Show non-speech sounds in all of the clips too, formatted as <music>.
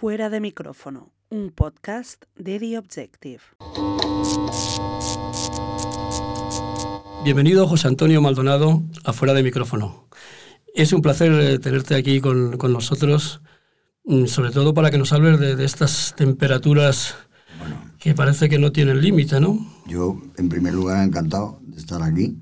Fuera de micrófono, un podcast de The Objective. Bienvenido José Antonio Maldonado a Fuera de micrófono. Es un placer eh, tenerte aquí con, nosotros, mm, sobre todo para que nos hables de, estas temperaturas que parece que no tienen límite, ¿no? Yo, en primer lugar, encantado de estar aquí.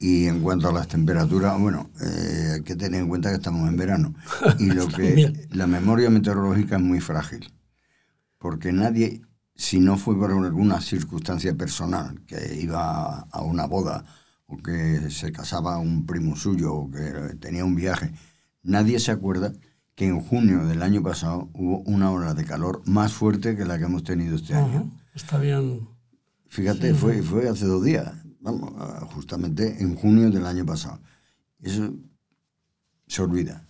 Y en cuanto a las temperaturas, bueno, eh, hay que tener en cuenta que estamos en verano. <laughs> Y lo que la memoria meteorológica es muy frágil. Porque nadie, si no fue por alguna circunstancia personal, que iba a una boda, o que se casaba un primo suyo, o que tenía un viaje, nadie se acuerda que en junio del año pasado hubo una ola de calor más fuerte que la que hemos tenido este año. Está bien. Fíjate, fue, fue hace dos días vamos, justamente en junio del año pasado. Eso se olvida.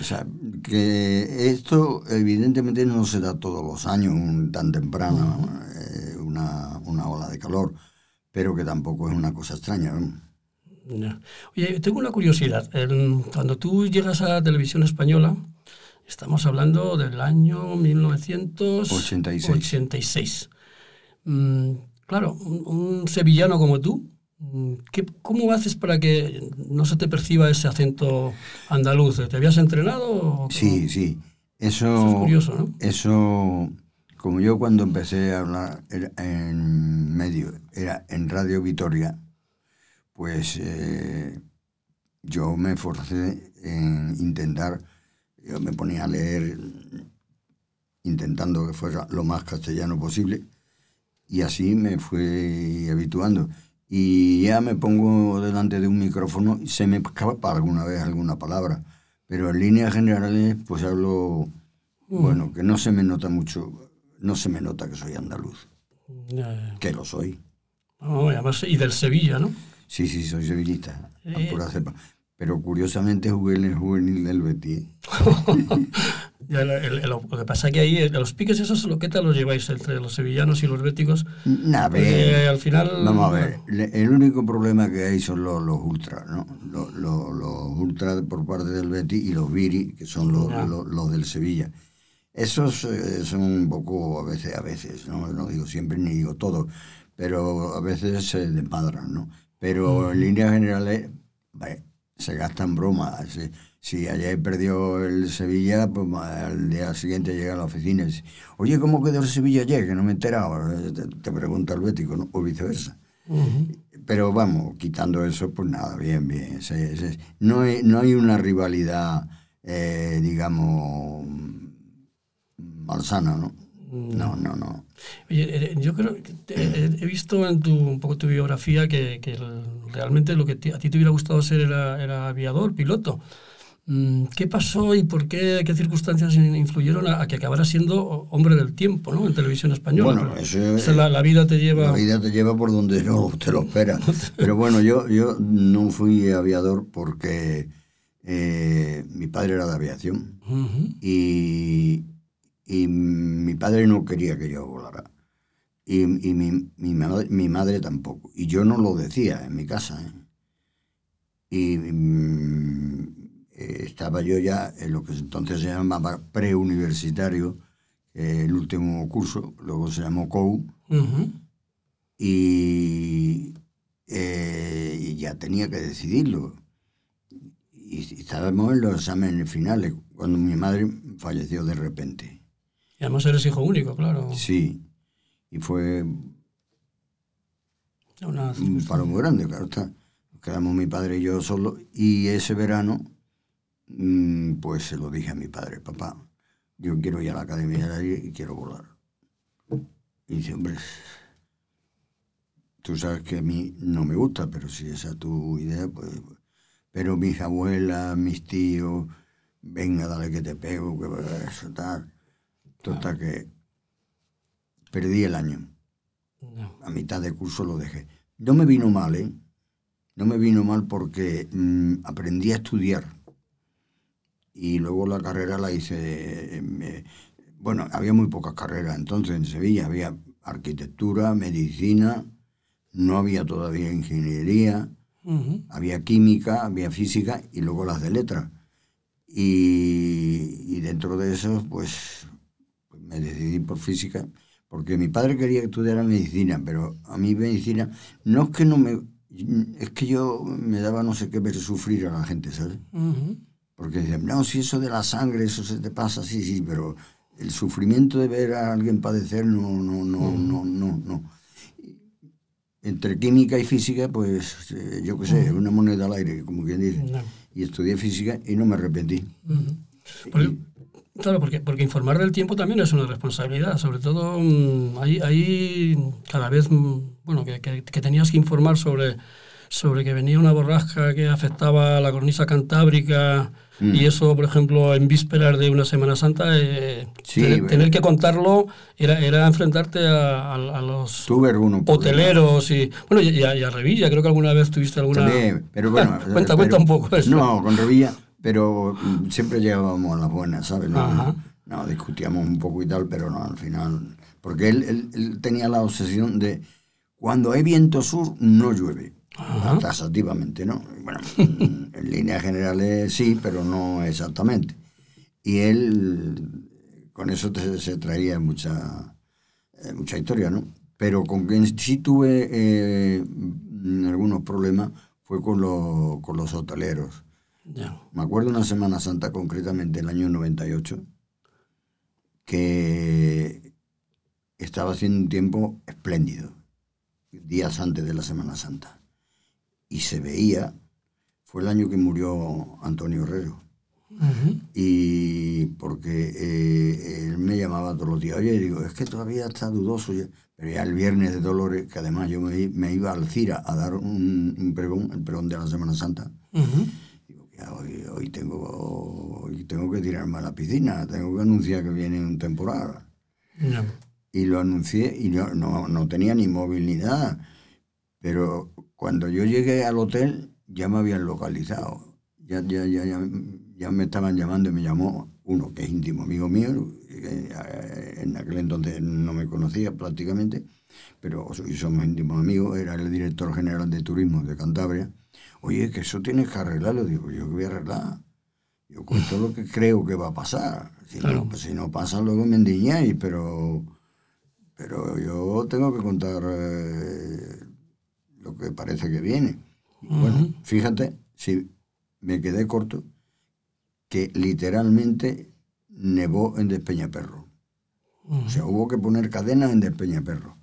O sea, que esto evidentemente no se da todos los años tan temprano, eh, una, una, ola de calor, pero que tampoco es una cosa extraña. Oye, tengo una curiosidad. cuando tú llegas a televisión española, estamos hablando del año 1986. 86. Mm, claro, un sevillano como tú, ¿Qué, ¿Cómo haces para que no se te perciba ese acento andaluz? ¿Te habías entrenado? Sí, sí. Eso, es curioso, ¿no? Eso, como yo cuando empecé a hablar en medio, era en Radio Vitoria, pues eh, yo me forcé en intentar, yo me ponía a leer intentando que fuera lo más castellano posible y así me fui habituando y ya me pongo delante de un micrófono y se me escapa alguna vez alguna palabra. Pero en líneas generales, pues hablo, mm. bueno, que no se me nota mucho, no se me nota que soy andaluz. Que lo soy. y del Sevilla, ¿no? Sí, sí, soy sevillista, eh. Pero curiosamente jugué en el juvenil del Betis. <laughs> lo que pasa es que ahí, eh, los piques esos, ¿qué tal los lleváis entre los sevillanos y los béticos? Nada, al final... Vamos a ver, el único problema que hay son los, los ultras, ¿no? Los, los, ultras por parte del Betis y los viri, que son los, los, del Sevilla. Esos eh, son un poco, a veces, a veces, ¿no? No digo siempre ni digo todo, pero a veces se desmadran, ¿no? Pero en líneas generales, se gastan bromas, si ayer perdió el Sevilla, pues al día siguiente llega a la oficina y dice, oye, ¿cómo quedó el Sevilla ayer? Que no me he enterado. Te, pregunta el Bético, ¿no? o viceversa. Pero vamos, quitando eso, pues nada, bien, bien. no, hay, no hay una rivalidad, eh, digamos, malsana, ¿no? No, no, no. Oye, eh, yo creo que he visto en tu, un poco tu biografía que, que realmente lo que a ti te hubiera gustado ser era, era aviador, piloto. Mm, ¿Qué pasó y por qué, qué circunstancias influyeron a, que acabara siendo hombre del tiempo ¿no? en televisión española? Bueno, eso, la, la, vida te lleva... La vida te lleva por donde no te lo esperas. <laughs> Pero bueno, yo, yo no fui aviador porque eh, mi padre era de aviación y, y, mi padre no quería que yo volara. Y, y mi, mi, madre, mi, madre, tampoco. Y yo no lo decía en mi casa. ¿eh? Y mm, estaba yo ya en lo que entonces se llamaba preuniversitario, el último curso, luego se llamó COU, y, eh, ya tenía que decidirlo. Y estábamos en los exámenes finales, cuando mi madre falleció de repente. Y además eres hijo único, claro. Sí, y fue un paro muy grande, claro está. quedamos mi padre y yo solo, y ese verano Mm, pues se lo dije a mi padre, papá, yo quiero ir a la Academia de Aire y quiero volar. Y dice, hombre, tú sabes que a mí no me gusta, pero si esa es tu idea, pues... Pero mis abuelas, mis tíos, venga, dale que te pego, que eso, tal. Total que perdí el año. A mitad de curso lo dejé. No me vino mal, ¿eh? No me vino mal porque mm, aprendí a estudiar y luego la carrera la hice, eh, bueno, había muy pocas carreras entonces en Sevilla, había arquitectura, medicina, no había todavía ingeniería, había química, había física y luego las de letras. Y, dentro de eso, pues me decidí por física, porque mi padre quería que estudiara medicina, pero a mí medicina no es que no me... Es que yo me daba no sé qué ver sufrir a la gente, ¿sabes? Porque dicen, no, si eso de la sangre, eso se te pasa, sí, sí, pero el sufrimiento de ver a alguien padecer, no, no, no, no, no, no. Entre química y física, pues eh, yo qué sé, una moneda al aire, como quien dice. Y estudié física y no me arrepentí. Claro, porque, porque informar del tiempo también es una responsabilidad, sobre todo mm, ahí, cada vez, mm, bueno, que, que, tenías que informar sobre, sobre que venía una borrasca que afectaba a la cornisa cantábrica, Mm. Y eso, por ejemplo, en vísperas de una Semana Santa, eh, tener, que contarlo era, era enfrentarte a, a, los hoteleros y, bueno, y, a, Revilla. Creo que alguna vez tuviste alguna... pero bueno... <laughs> cuenta, cuenta un poco eso. No, con Revilla, pero mm, siempre llegábamos a las buenas, ¿sabes? No, no, discutíamos un poco y tal, pero no, al final... Porque él, él tenía la obsesión de cuando hay viento sur no llueve tasativamente, ¿no? Bueno, en líneas generales sí, pero no exactamente. Y él, con eso se traía mucha, eh, mucha historia, ¿no? Pero con quien sí tuve eh, algunos problemas fue con, con los hoteleros. Me acuerdo una Semana Santa, concretamente el año 98, que estaba haciendo un tiempo espléndido, días antes de la Semana Santa. Y se veía, fue el año que murió Antonio Herrero. Y porque eh, él me llamaba todos los días, oye, digo, es que todavía está dudoso, pero ya el viernes de Dolores, que además yo me, me iba al CIRA a dar un, pregón, el pregón de la Semana Santa, digo, ya hoy, hoy, tengo, hoy tengo que tirarme a la piscina, tengo que anunciar que viene un temporal. Y lo anuncié y no, no, no tenía ni móvil ni nada, pero cuando yo llegué al hotel, ya me habían localizado. Ya, ya, ya, ya, me estaban llamando y me llamó uno que es íntimo amigo mío, eh, en aquel entonces no me conocía prácticamente, pero somos íntimos amigos, era el director general de turismo de Cantabria. Oye, que eso tienes que arreglarlo. Digo, yo que voy a arreglar. Yo cuento lo que creo que va a pasar. Si, no, si no pasa, luego me endiñáis, pero, pero yo tengo que contar eh, lo que parece que viene. Bueno, fíjate, si me quedé corto, que literalmente nevó en Despeñaperro. O sea, hubo que poner cadenas en Despeñaperro.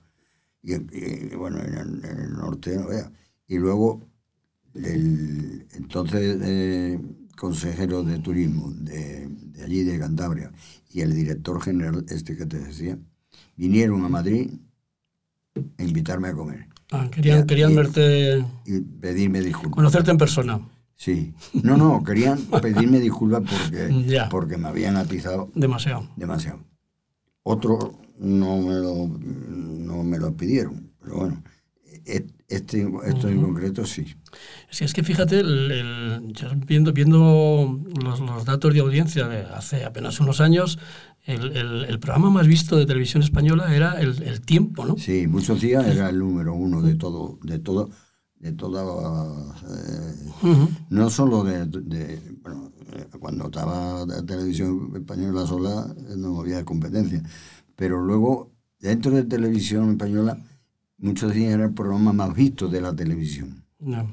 Y, y bueno, en, el norte, no vea. Y luego, el entonces eh, consejero de turismo de, de, allí, de Cantabria, y el director general, este que te decía, vinieron a Madrid a invitarme a comer. Ah, querían, querían verte. Y pedirme disculpas. Conocerte en persona. Sí. No, no, querían pedirme disculpas porque, <laughs> porque me habían atizado. Demasiado. Demasiado. Otros no me lo, no me lo pidieron, pero bueno. Este, esto en concreto sí. Sí, es que fíjate, el, viendo, viendo los, los, datos de audiencia de hace apenas unos años, el, el, programa más visto de televisión española era el, el, tiempo, ¿no? Sí, muchos días era el número uno de todo, de todo, de toda, eh, no solo de, de, bueno, cuando estaba la televisión española sola no había competencia, pero luego dentro de televisión española muchos días era el programa más visto de la televisión.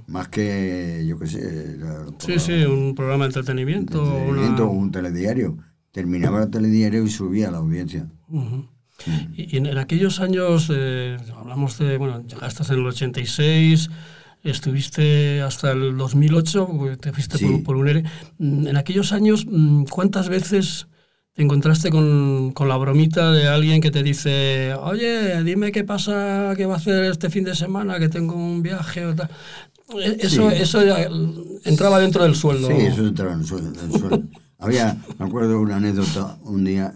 Más que, yo qué sé. sí, sí, un programa de entretenimiento. entretenimiento o un telediario terminaba el telediario y subía la audiencia. Y, en, aquellos años, eh, hablamos de, bueno, llegaste en el 86, estuviste hasta el 2008, te fuiste por, un ERE. Mm, en aquellos años, mm, ¿cuántas veces te encontraste con, con, la bromita de alguien que te dice, oye, dime qué pasa, qué va a hacer este fin de semana, que tengo un viaje o tal? E, eso, eso entraba dentro del sueldo. Sí, eso entraba en el sueldo. <laughs> Había, me acuerdo una anécdota un día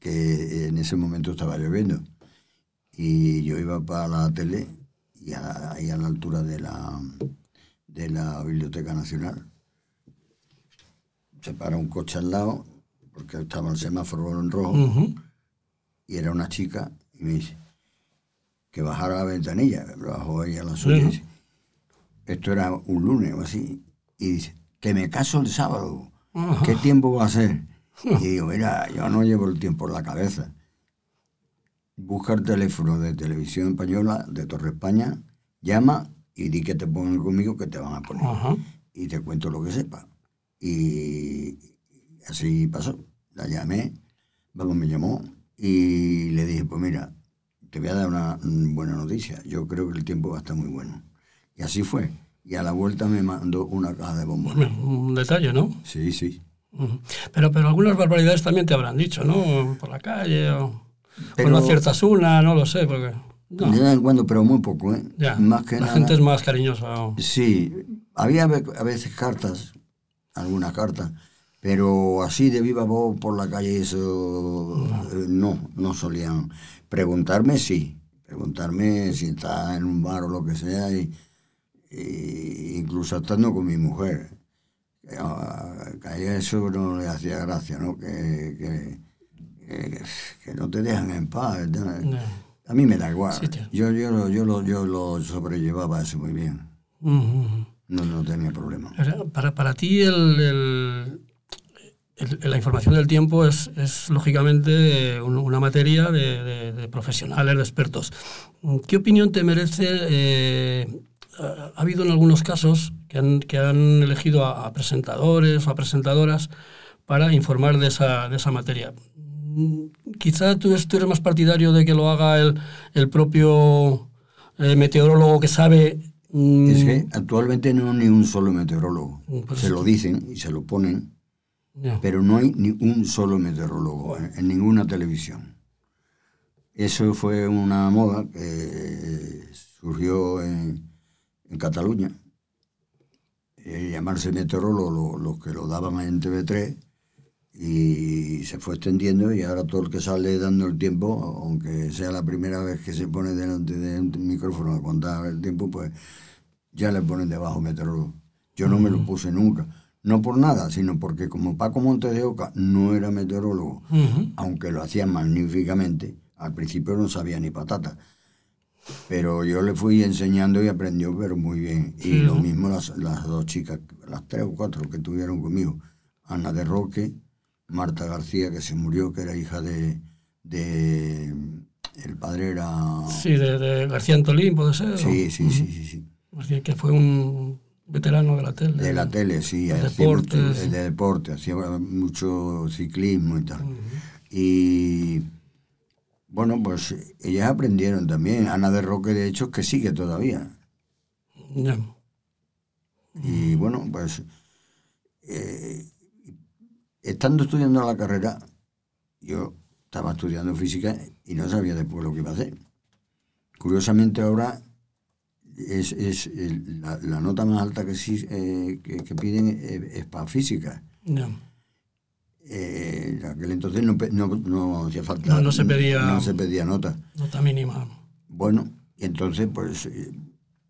que en ese momento estaba lloviendo y yo iba para la tele y ahí a la altura de la, de la Biblioteca Nacional se para un coche al lado porque estaba el semáforo en rojo y era una chica y me dice que bajara la ventanilla, bajó ahí a la suya. Esto era un lunes o así y dice que me caso el sábado. ¿qué tiempo va a ser? <laughs> Y digo, mira, yo no llevo el tiempo en la cabeza. busca el teléfono de televisión española de Torre España, llama y di que te pongan conmigo que te van a poner. Y te cuento lo que sepa. Y así pasó. La llamé, vamos, me llamó y le dije, pues mira, te voy a dar una buena noticia. Yo creo que el tiempo va a estar muy bueno. Y así fue. Y a la vuelta me mandó una caja de bombones. Un detalle, ¿no? Sí, sí. Pero, pero algunas barbaridades también te habrán dicho, ¿no? Por la calle o, pero, no aciertas una, no lo sé, porque... De vez en cuando, pero muy poco, ¿eh? más que la gente es más cariñosa. Sí, había a veces cartas, algunas cartas, pero así de viva voz por la calle, eso eh, no, no solían. Preguntarme, sí, preguntarme si está en un bar o lo que sea, y, incluso estando con mi mujer. Que a eso no le hacía gracia, ¿no? Que, que, no te dejan en paz. A mí me da igual. yo, yo, yo, lo, yo lo sobrellevaba eso muy bien. no, no tenía problema. Para, para ti el, la información del tiempo es, es lógicamente una materia de, de, profesionales, de expertos. ¿Qué opinión te merece? Eh, ha habido en algunos casos que han, que han elegido a, presentadores o a presentadoras para informar de esa, de esa materia. Quizá tú, eres más partidario de que lo haga el, el propio eh, meteorólogo que sabe mm, es que actualmente no hay ni un solo meteorólogo. Pues se lo dicen y se lo ponen pero no hay ni un solo meteorólogo en, ninguna televisión. Eso fue una moda que surgió en, Cataluña. Eh, llamarse meteorólogo, los que lo daban en TV3, y se fue extendiendo y ahora todo el que sale dando el tiempo, aunque sea la primera vez que se pone delante de un micrófono a contar el tiempo, pues ya le ponen debajo meteorólogo. Yo no me lo puse nunca no por nada, sino porque como Paco Montes de Oca no era meteorólogo, aunque lo hacía magníficamente, al principio no sabía ni patata. Pero yo le fui enseñando y aprendió, pero muy bien. Y lo mismo las, dos chicas, las tres o cuatro que tuvieron conmigo. Ana de Roque, Marta García, que se murió, que era hija de... de el padre era... Sí, de, García Antolín, puede ser. Sí, sí, sí, sí, sí. Que fue un veterano de la tele. De la tele, sí. De deportes. de deporte, hacía mucho ciclismo y tal. Y bueno, pues ellas aprendieron también. Ana de Roque, de hecho, que sigue todavía. Y bueno, pues eh, estando estudiando la carrera, yo estaba estudiando física y no sabía después lo que iba a hacer. Curiosamente ahora es, es la, la, nota más alta que, sí, eh, que, piden es, para física. No. Eh, aquel entonces no, no, no, hacía falta. No, se pedía. No se pedía nota. Nota mínima. Bueno, y entonces, pues, eh,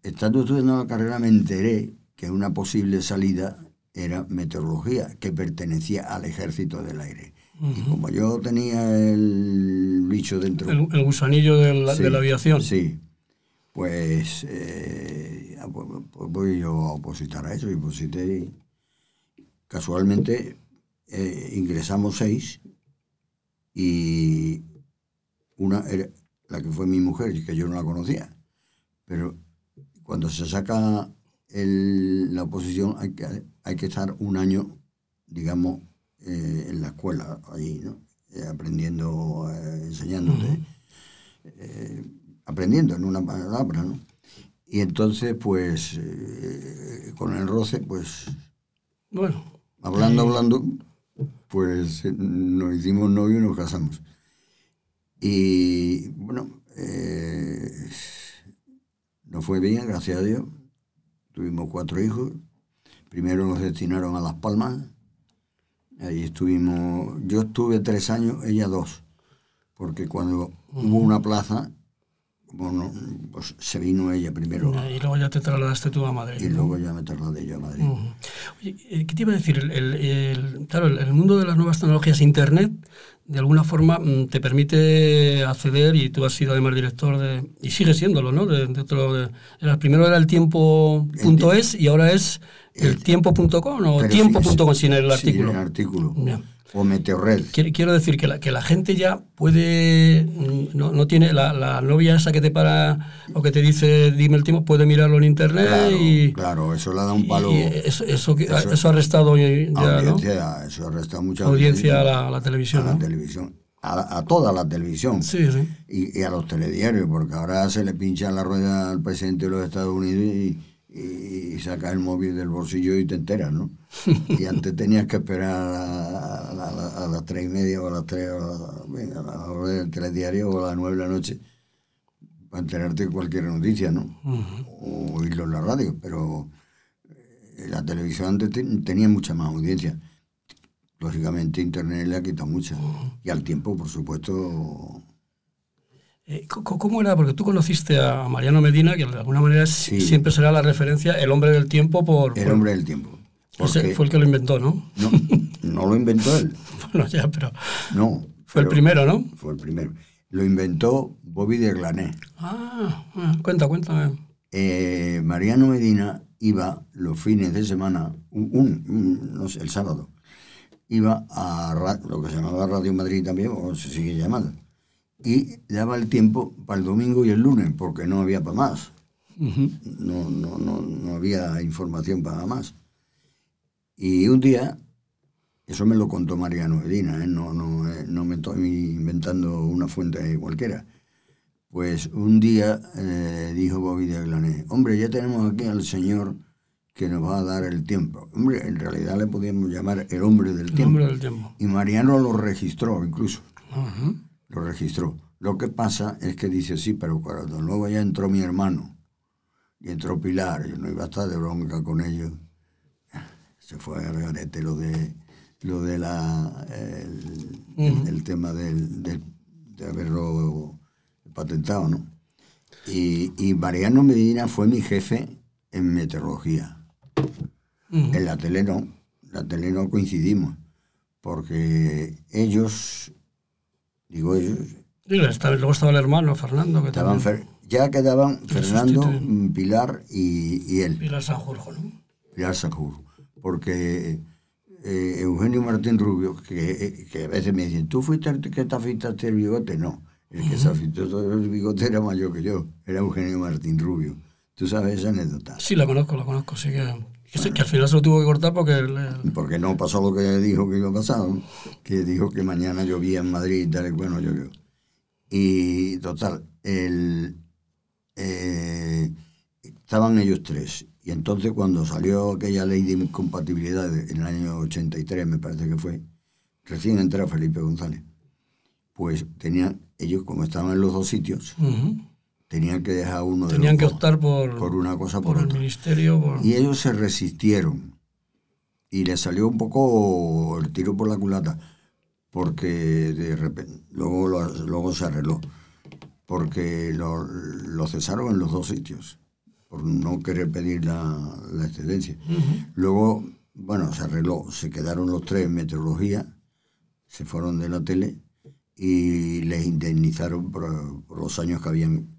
estando estudiando la carrera, me enteré que una posible salida era meteorología, que pertenecía al ejército del aire. Y como yo tenía el bicho dentro. El, gusanillo de la, de la aviación. Sí, pues, eh, ah, pues, pues, voy yo a opositar a eso y oposité. Casualmente eh, ingresamos seis y una era la que fue mi mujer, y que yo no la conocía. Pero cuando se saca la oposición hay que, hay que estar un año, digamos, eh, en la escuela, allí, ¿no? aprendiendo, enseñándote aprendiendo en una palabra, ¿no? Y entonces, pues, eh, con el roce, pues, bueno, hablando, hablando, pues nos hicimos novio y nos casamos. Y bueno, eh, nos fue bien, gracias a Dios. Tuvimos cuatro hijos. Primero nos destinaron a Las Palmas. Ahí estuvimos, yo estuve tres años, ella dos. Porque cuando hubo una plaza, bueno, pues se vino ella primero. Y luego ya te trasladaste tú a Madrid. Y luego ya me trasladé yo a Madrid. Oye, eh, ¿qué te iba a decir? El, claro, el, mundo de las nuevas tecnologías, Internet, de alguna forma mm, te permite acceder, y tú has sido además director de, y sigues siéndolo, ¿no? De, otro, el primero era el tiempo.es y ahora es el, tiempo.com o tiempo.com sin el artículo. Sin el artículo. O Meteorred. Quiero, decir que la, que la gente ya puede, mm, no, no tiene la, la, novia esa que te para o que te dice dime el tiempo, puede mirarlo en internet claro, y... Claro, eso le da un palo... eso, eso, eso, ha restado ya, audiencia, Eso ha restado mucha audiencia, a, la, televisión. A la televisión. A, toda la televisión. Sí, sí. Y, y, a los telediarios, porque ahora se le pincha la rueda al presidente de los Estados Unidos y y, sacas el móvil del bolsillo y te enteras, ¿no? <laughs> y antes tenías que esperar a, las tres y media o a las tres, a la hora del telediario o a las nueve de la noche para enterarte de cualquier noticia, ¿no? O oírlo en la radio, pero eh, la televisión antes tenía mucha más audiencia. Lógicamente Internet le ha quitado mucha. Y al tiempo, por supuesto, ¿Cómo era? Porque tú conociste a Mariano Medina, que de alguna manera siempre será la referencia, el hombre del tiempo por... El hombre del tiempo. Ese fue el que lo inventó, ¿no? No, no lo inventó él. <laughs> bueno, ya, pero... No. Fue el primero, ¿no? Fue el primero. Lo inventó Bobby de Glané. Ah, ah cuenta, cuéntame. Eh, Mariano Medina iba los fines de semana, un, no sé, el sábado, iba a lo que se llamaba Radio Madrid también, o se sigue llamando y daba el tiempo para el domingo y el lunes, porque no había para más. no, no, no, no, había información para más. Y un día, eso me lo contó Mariano Medina, ¿eh? no, no, eh, no me estoy inventando una fuente cualquiera. Pues un día eh, dijo Bobby de Aglané, hombre, ya tenemos aquí al señor que nos va a dar el tiempo. Hombre, en realidad le podíamos llamar el hombre del, tiempo. Hombre del tiempo. Y Mariano lo registró incluso lo registró. Lo que pasa es que dice, sí, pero cuando luego ya entró mi hermano y entró Pilar, yo no iba a estar de bronca con ellos. Se fue a regarete lo de lo de la el, tema del, de haberlo patentado, ¿no? Y, y, Mariano Medina fue mi jefe en meteorología. En la tele no, la tele no coincidimos, porque ellos digo ellos. luego estaba el hermano Fernando. Que estaban ya quedaban Fernando, Pilar y, él. Pilar Sanjurjo, ¿no? Pilar Sanjurjo. Porque eh, Eugenio Martín Rubio, que, que, a veces me dicen, ¿tú fuiste el que te afeitaste el bigote? No, el que se afeitó todo el bigote era mayor que yo, era Eugenio Martín Rubio. ¿Tú sabes esa anécdota? Sí, la conozco, la conozco, sí que que al final se lo tuvo que cortar porque... Porque no pasó lo que dijo que iba a pasar, que dijo que mañana llovía en Madrid y tal, bueno, llovió. Y total, el, eh, estaban ellos tres. Y entonces cuando salió aquella ley de incompatibilidad en el año 83, me parece que fue, recién entró Felipe González, pues tenían, ellos como estaban en los dos sitios, tenían que dejar uno de Tenían que optar por, por una cosa por, el ministerio. Y ellos se resistieron. Y les salió un poco el tiro por la culata, porque de repente, luego, luego se arregló, porque lo, lo, cesaron en los dos sitios, por no querer pedir la, la excedencia. Luego, bueno, se arregló, se quedaron los tres en meteorología, se fueron de la tele y les indemnizaron por, por los años que habían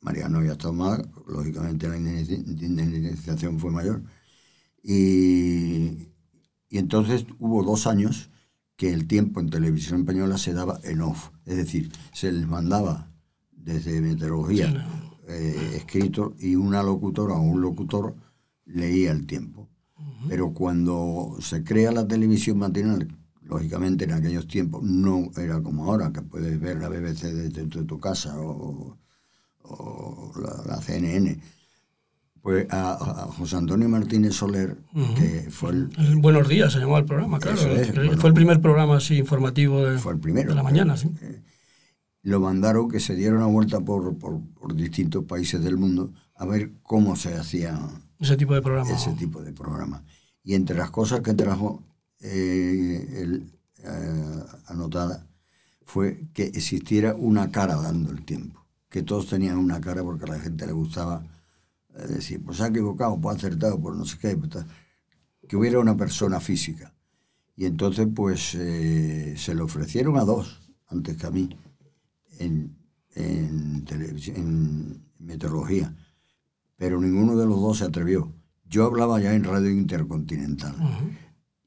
Mariano había estado mal, lógicamente la indemnización fue mayor. Y, y, entonces hubo dos años que el tiempo en televisión española se daba en off, es decir, se les mandaba desde meteorología eh, escrito y una locutora o un locutor leía el tiempo. Pero cuando se crea la televisión matinal, lógicamente en aquellos tiempos no era como ahora, que puedes ver la BBC desde tu casa o o la, CNN, pues a, José Antonio Martínez Soler, que fue el, Buenos días se llamó el programa, claro. fue el primer programa así informativo de, fue el primero, de la mañana, sí. Eh, lo mandaron que se diera una vuelta por, por, distintos países del mundo a ver cómo se hacía ese tipo de programa. Ese tipo de programa. Y entre las cosas que trajo eh, eh, anotada fue que existiera una cara dando el tiempo que todos tenían una cara porque a la gente le gustaba eh, decir, pues ha equivocado, pues ha acertado, pues no sé qué, pues que hubiera una persona física. Y entonces pues eh, se le ofrecieron a dos, antes que a mí, en, en, en meteorología, pero ninguno de los dos se atrevió. Yo hablaba ya en Radio Intercontinental.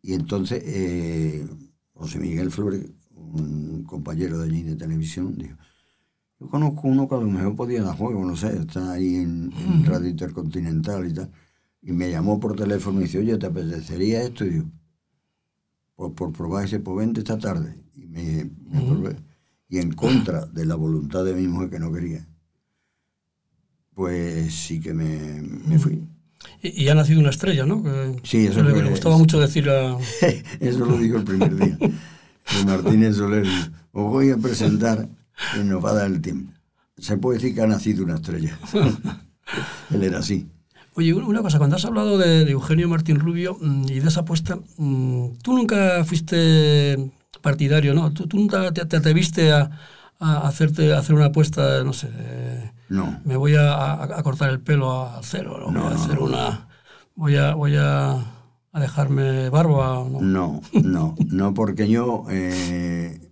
Y entonces eh, José Miguel Flores, un compañero de allí de televisión, dijo, yo conozco uno que a lo mejor podía dar juego, no sé, está ahí en, Radio Intercontinental y tal. Y me llamó por teléfono y dice, oye, ¿te apetecería esto? Y digo, pues por probar ese, pues vente esta tarde. Y me, probé. Y en contra de la voluntad de mi mujer que no quería, pues sí que me, me fui. Y, ha nacido una estrella, ¿no? sí, eso le, gustaba mucho decir a... <laughs> eso lo dijo el primer día. <laughs> Martínez Soler, os voy a presentar y nos va a dar el tiempo. Se puede decir que ha nacido una estrella. <laughs> Él era así. Oye, una cosa, cuando has hablado de, Eugenio Martín Rubio mm, y de esa apuesta, mm, tú nunca fuiste partidario, ¿no? Tú, nunca te, atreviste a, hacerte, hacer una apuesta, no sé, no. me voy a, cortar el pelo a cero, no, voy a hacer una... Voy a, voy a, dejarme barba. No, no, no, porque yo eh,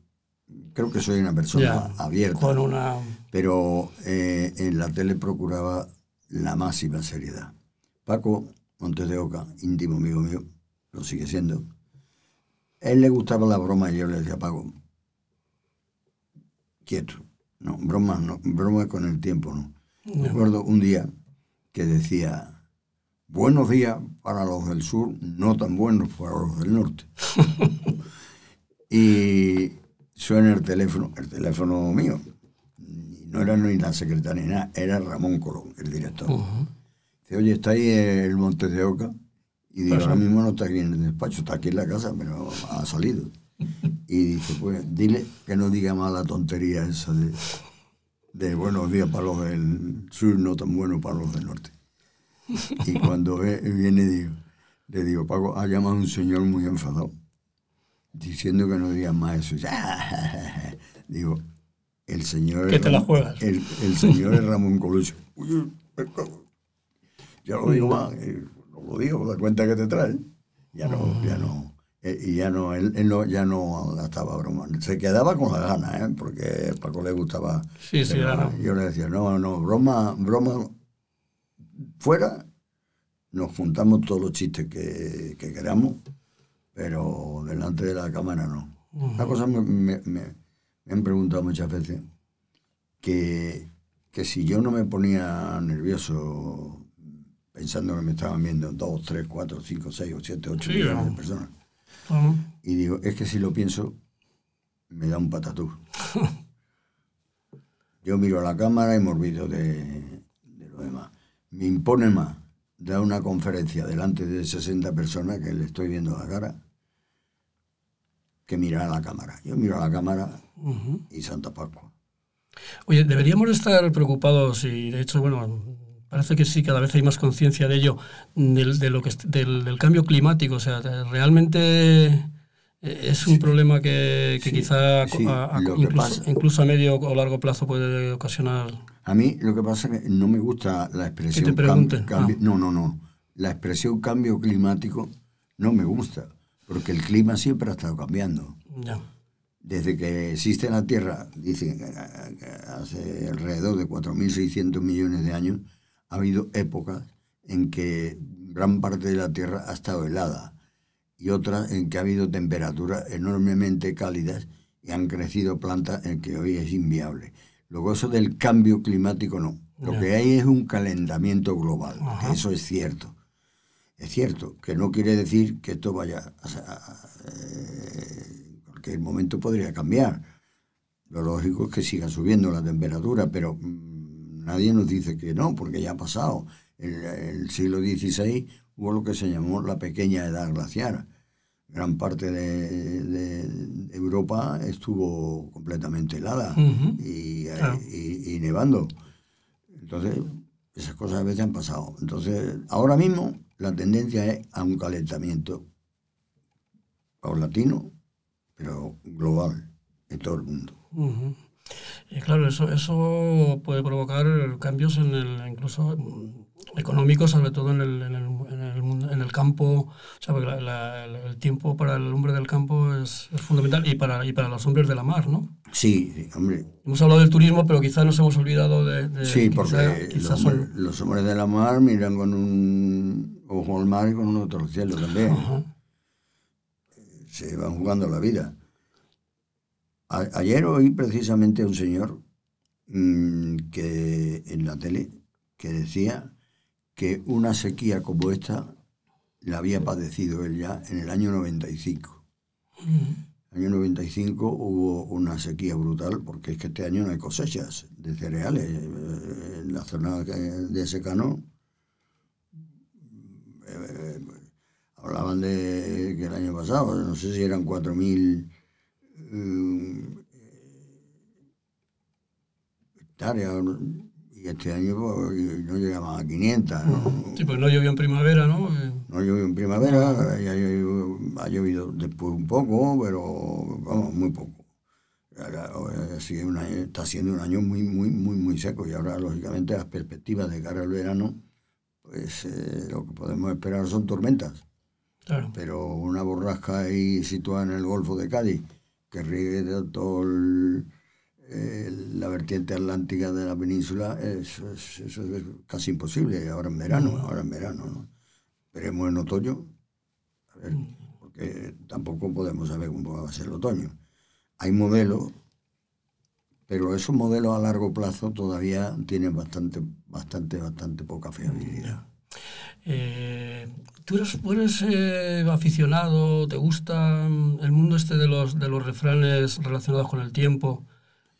creo que soy una persona abierta. Con una... Pero eh, en la tele procuraba la máxima seriedad. Paco Montes de Oca, íntimo amigo mío, lo sigue siendo. A él le gustaba la broma y yo le decía, Paco, quieto. No, broma no, broma con el tiempo no. Me acuerdo un día que decía, buenos días para los del sur, no tan buenos para los del norte. <laughs> y suena el teléfono, el teléfono mío, no era ni la secretaria ni nada, era Ramón Colón, el director. Dice, oye, está ahí el Monte de Oca. Y digo, ahora mismo no está aquí en el despacho, está aquí en la casa, pero ha salido. Y dice, pues dile que no diga más la tontería esa de, de buenos días para los del sur, no tan buenos para los del norte. Y cuando viene, digo, le digo, Paco, ha llamado un señor muy enfadado, diciendo que no diga más eso. <laughs> digo, el señor... ¿Qué te la juegas? El, señor es Ramón Colucho. Ya lo digo más, eh, no lo digo, da cuenta que te trae. Ya no, ya no. Eh, y ya no, él, no, ya no la estaba bromando. Se quedaba con la gana, ¿eh? porque a Paco le gustaba. Sí, sí, Yo le decía, no, no, broma, broma fuera, nos juntamos todos los chistes que, queramos, pero delante de la cámara no. Una cosa me, me han preguntado muchas veces que, que si yo no me ponía nervioso pensando que me estaban viendo dos, tres, cuatro, cinco, seis, o siete, ocho millones de personas. Y digo, es que si lo pienso, me da un patatú. <laughs> yo miro a la cámara y me olvido de, de, lo demás. Me impone más dar una conferencia delante de 60 personas que le estoy viendo la cara que mirar a la cámara. Yo miro a la cámara y Santa Pascua. Oye, deberíamos estar preocupados y de hecho, bueno, parece que sí, cada vez hay más conciencia de ello, del, de lo que, del, cambio climático. O sea, realmente eh, es un problema que, quizá incluso, a medio o largo plazo puede ocasionar. A mí lo que pasa es que no me gusta la expresión. Que te pregunten. Cambio, ah. No, no, no. La expresión cambio climático no me gusta porque el clima siempre ha estado cambiando. Desde que existe la Tierra, dicen que hace alrededor de 4.600 millones de años, ha habido épocas en que gran parte de la Tierra ha estado helada y otras en que ha habido temperaturas enormemente cálidas y han crecido plantas en que hoy es inviable. Luego eso del cambio climático no. Lo que hay es un calentamiento global, eso es cierto. Es cierto que no quiere decir que esto vaya, a, eh, cualquier momento podría cambiar. Lo lógico es que siga subiendo la temperatura, pero mm, nadie nos dice que no, porque ya ha pasado. En el siglo XVI hubo lo que se llamó la pequeña edad glaciar. Gran parte de, Europa estuvo completamente helada y, y nevando. Entonces, esas cosas a veces han pasado. Entonces, ahora mismo la tendencia es a un calentamiento paulatino, pero global, en todo el mundo. Y claro, eso, eso puede provocar cambios en el, incluso económicos, sobre todo en el, en el, en el, campo. O sea, el tiempo para el hombre del campo es, fundamental y para, y para los hombres de la mar, ¿no? Sí, hombre. Hemos hablado del turismo, pero quizás nos hemos olvidado de... sí, porque los, hombres, de la mar miran con un ojo al mar y con un otro al cielo también. se van jugando la vida. ayer oí precisamente a un señor mm, que en la tele que decía que una sequía como esta la había padecido él ya en el año 95. En el año 95 hubo una sequía brutal porque es que este año no hay cosechas de cereales. Eh, en la zona de secano eh, hablaban de que el año pasado, no sé si eran 4.000 eh, hectáreas y este año pues, no llegaba a 500. ¿no? Sí, pues no llovió en primavera, ¿no? No llovió en primavera, ha llovido, después un poco, pero vamos, muy poco. está siendo un año muy, muy, muy, muy seco y ahora, lógicamente, las perspectivas de cara al verano, pues eh, lo que podemos esperar son tormentas. Claro. Pero una borrasca ahí situada en el Golfo de Cádiz, que riegue todo el eh, la vertiente atlántica de la península, eso es, casi imposible ahora en verano, mm. ahora en verano. ¿no? Veremos en otoño, a ver, mm. porque tampoco podemos saber cómo va a ser el otoño. Hay modelos, pero esos modelos a largo plazo todavía tienen bastante, bastante, bastante poca fiabilidad. Eh, ¿Tú eres, eh, aficionado, te gusta el mundo este de los, de los refranes relacionados con el tiempo?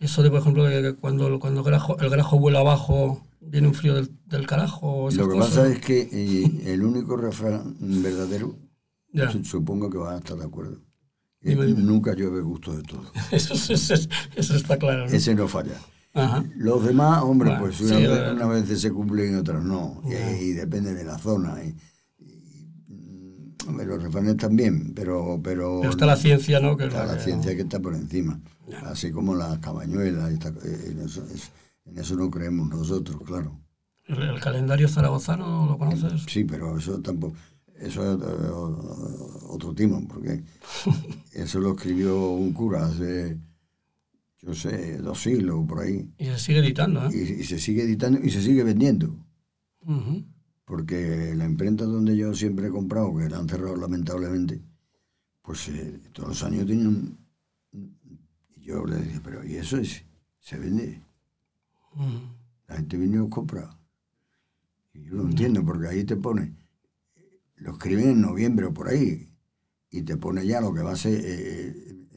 Eso de, por ejemplo, que cuando, cuando el, grajo, el grajo vuela abajo, viene un frío del, carajo. Lo que pasa es que eh, el único refrán verdadero, supongo que van a estar de acuerdo. Nunca llueve gusto de todo. <laughs> eso, eso, está claro. Ese no falla. Los demás, hombre, pues una, vez, se cumplen y otras no. Y, depende de la zona. Y, los refranes también, pero, pero... está la ciencia, ¿no? Que está la, ciencia que está por encima. Así como las cabañuelas. Eh, en, eso, no creemos nosotros, claro. ¿El, calendario zaragozano lo conoces? Sí, pero eso tampoco... Eso es otro timón, porque <laughs> eso lo escribió un cura hace, yo sé, dos siglos por ahí. Y se sigue editando, ¿eh? Y, se sigue editando y se sigue vendiendo porque la imprenta donde yo siempre he comprado, que la han cerrado lamentablemente, pues eh, todos los años tenían... Y yo le decía, pero ¿y eso es? ¿Se vende? La gente viene y lo compra. Y yo lo entiendo, porque ahí te pone, lo escriben en noviembre o por ahí, y te pone ya lo que va a ser eh,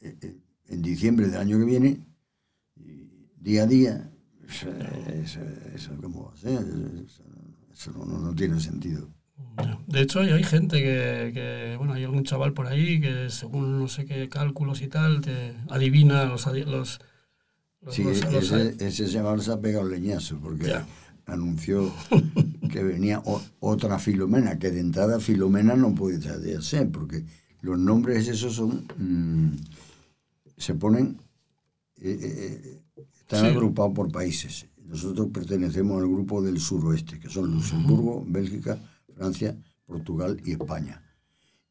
eh, en diciembre del año que viene, día a día. Eso, eso, ¿cómo va a ser? Eso no, tiene sentido. De hecho, hay, gente que, bueno, hay algún chaval por ahí que según no sé qué cálculos y tal, te adivina los... los, sí, ese, ese, chaval se ha pegado leñazo porque anunció <laughs> que venía otra Filomena, que de entrada Filomena no puede ser, porque los nombres esos son... Mm, se ponen... Eh, eh, eh, están agrupados por países. Nosotros pertenecemos al grupo del suroeste, que son Luxemburgo, Bélgica, Francia, Portugal y España.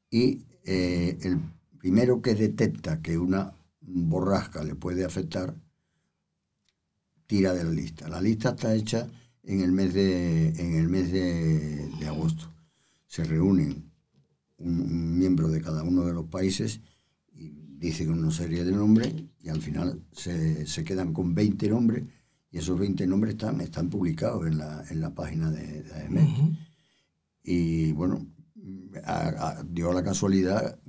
Y eh, el primero que detecta que una borrasca le puede afectar, tira de la lista. La lista está hecha en el mes de, en el mes de, agosto. Se reúnen un, miembro de cada uno de los países y dicen una serie de nombres y al final se, se quedan con 20 nombres y esos 20 nombres están, están publicados en la, en la página de, de Y bueno, dio la casualidad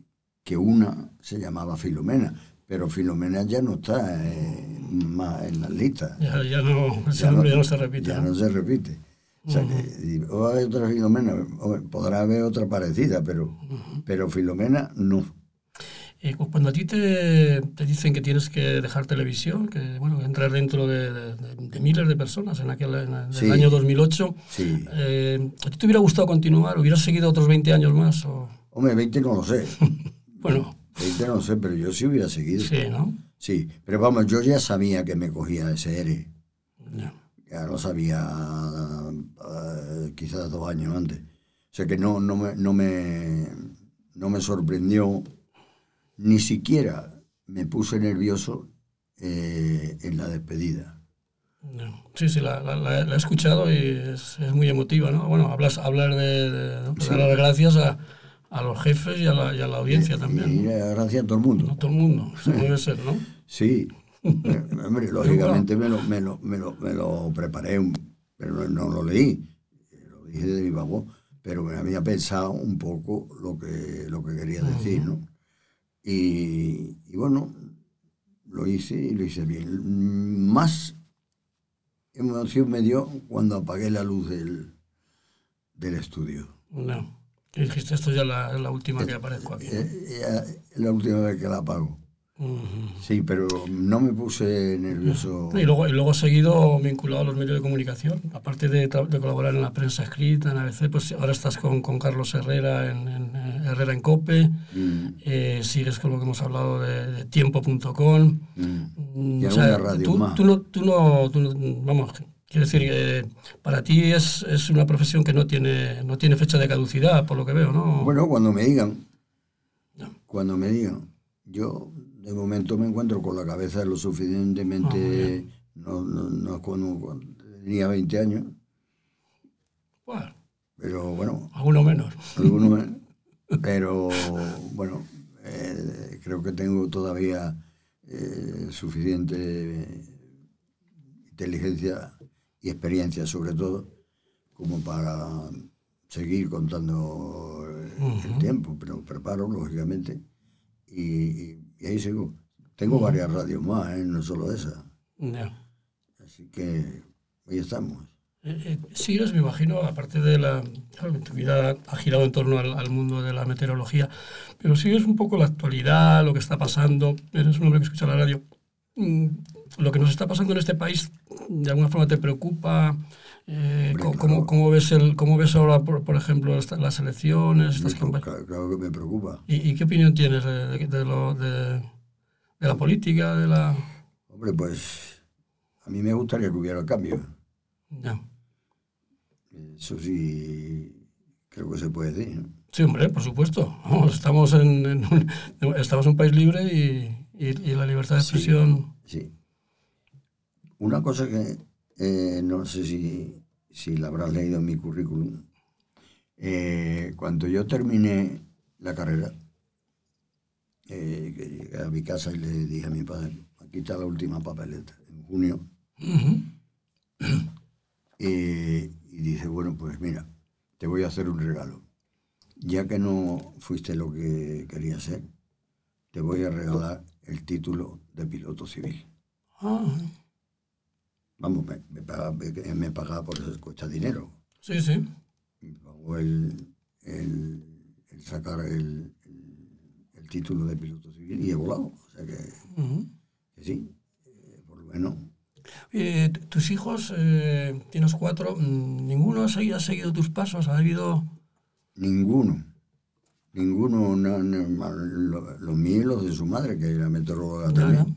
que una se llamaba Filomena, pero Filomena ya no está eh, más en la lista. Ya, ya, no, ya no se repite. Ya no, se repite. O sea, que, hay otra Filomena, podrá haber otra parecida, pero, pero Filomena no. Eh, cuando a ti te, te, dicen que tienes que dejar televisión, que bueno, entrar dentro de, miles de personas en aquel en el año 2008, eh, ¿a ti te hubiera gustado continuar? ¿Hubieras seguido otros 20 años más? O? Hombre, 20 no lo sé. <laughs> bueno. 20 no lo sé, pero yo sí hubiera seguido. Sí, ¿no? Sí, pero vamos, yo ya sabía que me cogía ese ERE. Ya lo sabía uh, quizás dos años antes. O sea que no, no, me, no, me, no me sorprendió ni siquiera me puse nervioso eh, en la despedida. Sí, sí, la, he escuchado y es, muy emotiva, ¿no? Bueno, hablas, hablar de, dar las gracias a, a los jefes y a la, y a la audiencia también. Y gracias a todo el mundo. A todo el mundo, eso debe ser, ¿no? <laughs> Sí, hombre, <laughs> lógicamente me lo, me, lo, me, lo, me lo preparé, pero no, lo leí, lo dije de mi voz, pero me había pensado un poco lo que, lo que quería decir, ¿no? Y, y, bueno, lo hice y lo hice bien. Más emoción me dio cuando apagué la luz del, del estudio. No. Y dijiste, esto ya es la, la última que aparezco aquí. Es la última vez que la apago. Sí, pero no me puse nervioso. Y luego, y luego seguido vinculado a los medios de comunicación. Aparte de, de, colaborar en la prensa escrita, en ABC, pues ahora estás con, con Carlos Herrera en, en, eh, Herrera en COPE. Mm. Eh, sigues con lo que hemos hablado de, tiempo.com. Mm. Y o sea, radio tú, más. Tú, no, tú, no, tú no, Vamos, quiero decir que para ti es, es una profesión que no tiene, no tiene fecha de caducidad, por lo que veo, ¿no? Bueno, cuando me digan. Cuando me digan. Yo de momento me encuentro con la cabeza lo suficientemente... Ah, no, no, no cuando, tenía 20 años. Bueno. Pero bueno. Alguno menos. Alguno menos. <laughs> Pero bueno, eh, creo que tengo todavía eh, suficiente inteligencia y experiencia sobre todo como para seguir contando el tiempo, pero preparo lógicamente y, y ahí sigo. Tengo varias radios más, ¿eh? no solo esa. Así que ahí estamos. Eh, eh, sigues, me imagino, aparte de la... tu vida ha girado en torno al, mundo de la meteorología, pero sigues un poco la actualidad, lo que está pasando. Eres un hombre que escucha la radio. Mm, lo que nos está pasando en este país, ¿de alguna forma te preocupa? Eh, ¿cómo, cómo, ves el, ¿Cómo ves ahora, por, por ejemplo, las elecciones? Estas claro, que me preocupa. ¿Y, qué opinión tienes de, de, lo, de, la política? de la Hombre, pues a mí me gustaría que hubiera cambio. Ya. Eso sí, creo que se puede decir. Sí, hombre, por supuesto. estamos, en, un, estamos en un país libre y, y, la libertad de expresión. sí. Una cosa que eh, no sé si, si la habrás leído en mi currículum. Eh, cuando yo terminé la carrera, eh, llegué a mi casa y le dije a mi padre, aquí está la última papeleta, en junio. <clears throat> y dice, bueno, pues mira, te voy a hacer un regalo. Ya que no fuiste lo que quería ser, te voy a regalar el título de piloto civil. Ah. Vamos, me, me, pagaba, por eso, cuesta dinero. Sí, sí. el, el, sacar el, el, título de piloto civil y he volado. O sea que, sí, eh, por lo menos. ¿Tus hijos, eh, tienes cuatro, ninguno ha seguido, ha seguido tus pasos? ¿Ha habido...? Ninguno. Ninguno, los míos y los de su madre, que era meteoróloga también.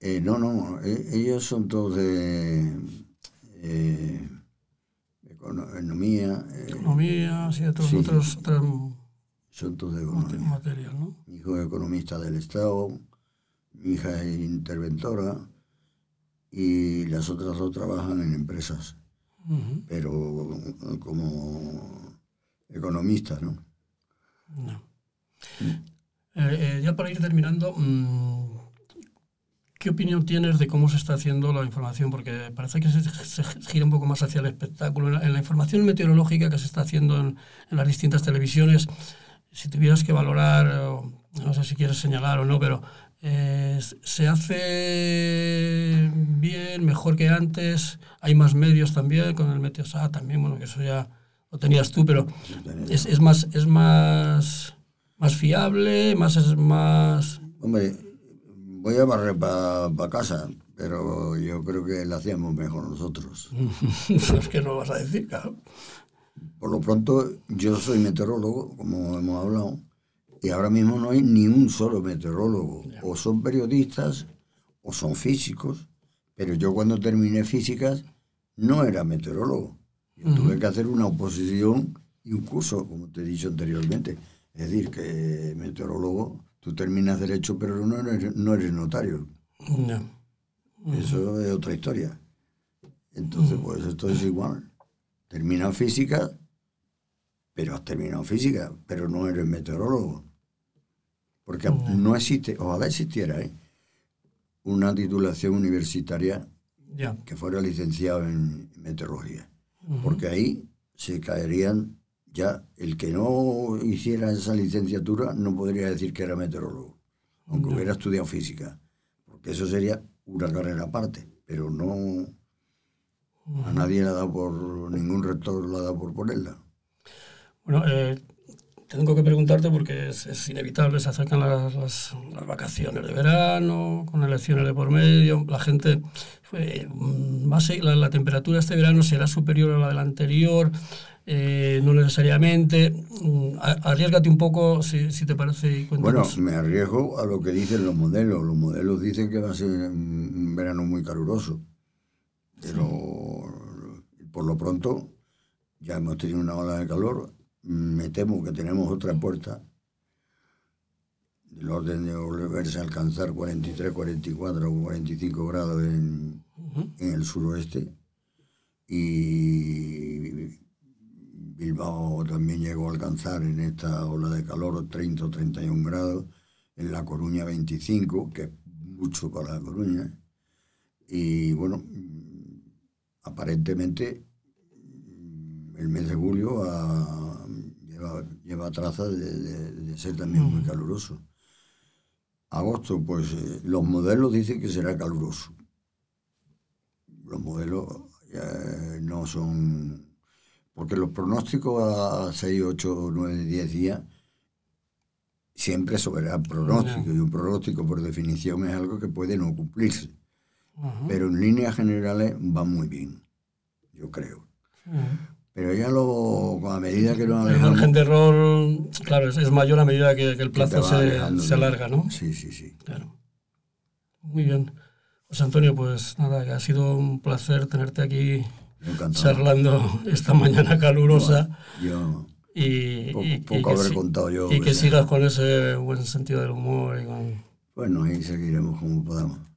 Eh, no, no, eh, ellos son todos de eh, economía. economía, sí, otros, otros, Son todos de economía. Material, ¿no? Mi hijo es economista del Estado, mi hija es interventora y las otras dos trabajan en empresas, pero como economistas, ¿no? No. ya para ir terminando, mm, ¿Qué opinión tienes de cómo se está haciendo la información? Porque parece que se, gira un poco más hacia el espectáculo. En la, información meteorológica que se está haciendo en, las distintas televisiones, si tuvieras que valorar, no sé si quieres señalar o no, pero eh, ¿se hace bien, mejor que antes? ¿Hay más medios también con el Meteosat también? Bueno, que eso ya lo tenías tú, pero es, es más, es más, más fiable, más... Es más Hombre, voy a barrer para casa, pero yo creo que lo hacíamos mejor nosotros. <laughs> es que no vas a decir, claro. Por lo pronto, yo soy meteorólogo, como hemos hablado, y ahora mismo no hay ni un solo meteorólogo. O son periodistas o son físicos, pero yo cuando terminé físicas no era meteorólogo. Yo tuve que hacer una oposición y un curso, como te he dicho anteriormente. Es decir, que meteorólogo Tú terminas derecho, pero no eres, no eres notario. No. Eso es otra historia. Entonces, pues esto es igual. Termina física, pero has terminado física, pero no eres meteorólogo. Porque no existe, ojalá existiera, ¿eh? una titulación universitaria que fuera licenciado en meteorología. Porque ahí se caerían ya, el que no hiciera esa licenciatura no podría decir que era meteorólogo, aunque hubiera estudiado física, porque eso sería una carrera aparte, pero no a nadie le ha dado por, ningún rector le ha dado por ponerla. Bueno, eh, tengo que preguntarte porque es, inevitable, se acercan las, las, vacaciones de verano, con elecciones de por medio, la gente, eh, la, la, temperatura este verano será superior a la del anterior, eh, no necesariamente. Mm, arriesgate un poco, si, si te parece. Bueno, me arriesgo a lo que dicen los modelos. Los modelos dicen que va a ser un verano muy caluroso, pero por lo pronto ya hemos tenido una ola de calor me temo que tenemos otra puerta del orden de volverse a alcanzar 43, 44 o 45 grados en, en el suroeste. Y Bilbao también llegó a alcanzar en esta ola de calor 30 o 31 grados. En La Coruña 25, que es mucho para La Coruña. Y bueno, aparentemente el mes de julio a lleva, trazas de, ser también muy caluroso. Agosto, pues eh, los modelos dicen que será caluroso. Los modelos eh, no son... Porque los pronósticos a 6, 8, 9, 10 días siempre sobra pronóstico. Y un pronóstico, por definición, es algo que puede no cumplirse. Pero en líneas generales va muy bien, yo creo. Pero ya lo, a medida que lo El margen de error, claro, es, mayor a medida que, el plazo se, se, alarga, ¿no? Sí, sí, sí. Claro. Muy bien. Pues Antonio, pues nada, ha sido un placer tenerte aquí charlando esta mañana calurosa. yo, y, poco, haber contado yo. Y que sigas con ese buen sentido del humor. Y Bueno, ahí seguiremos como podamos.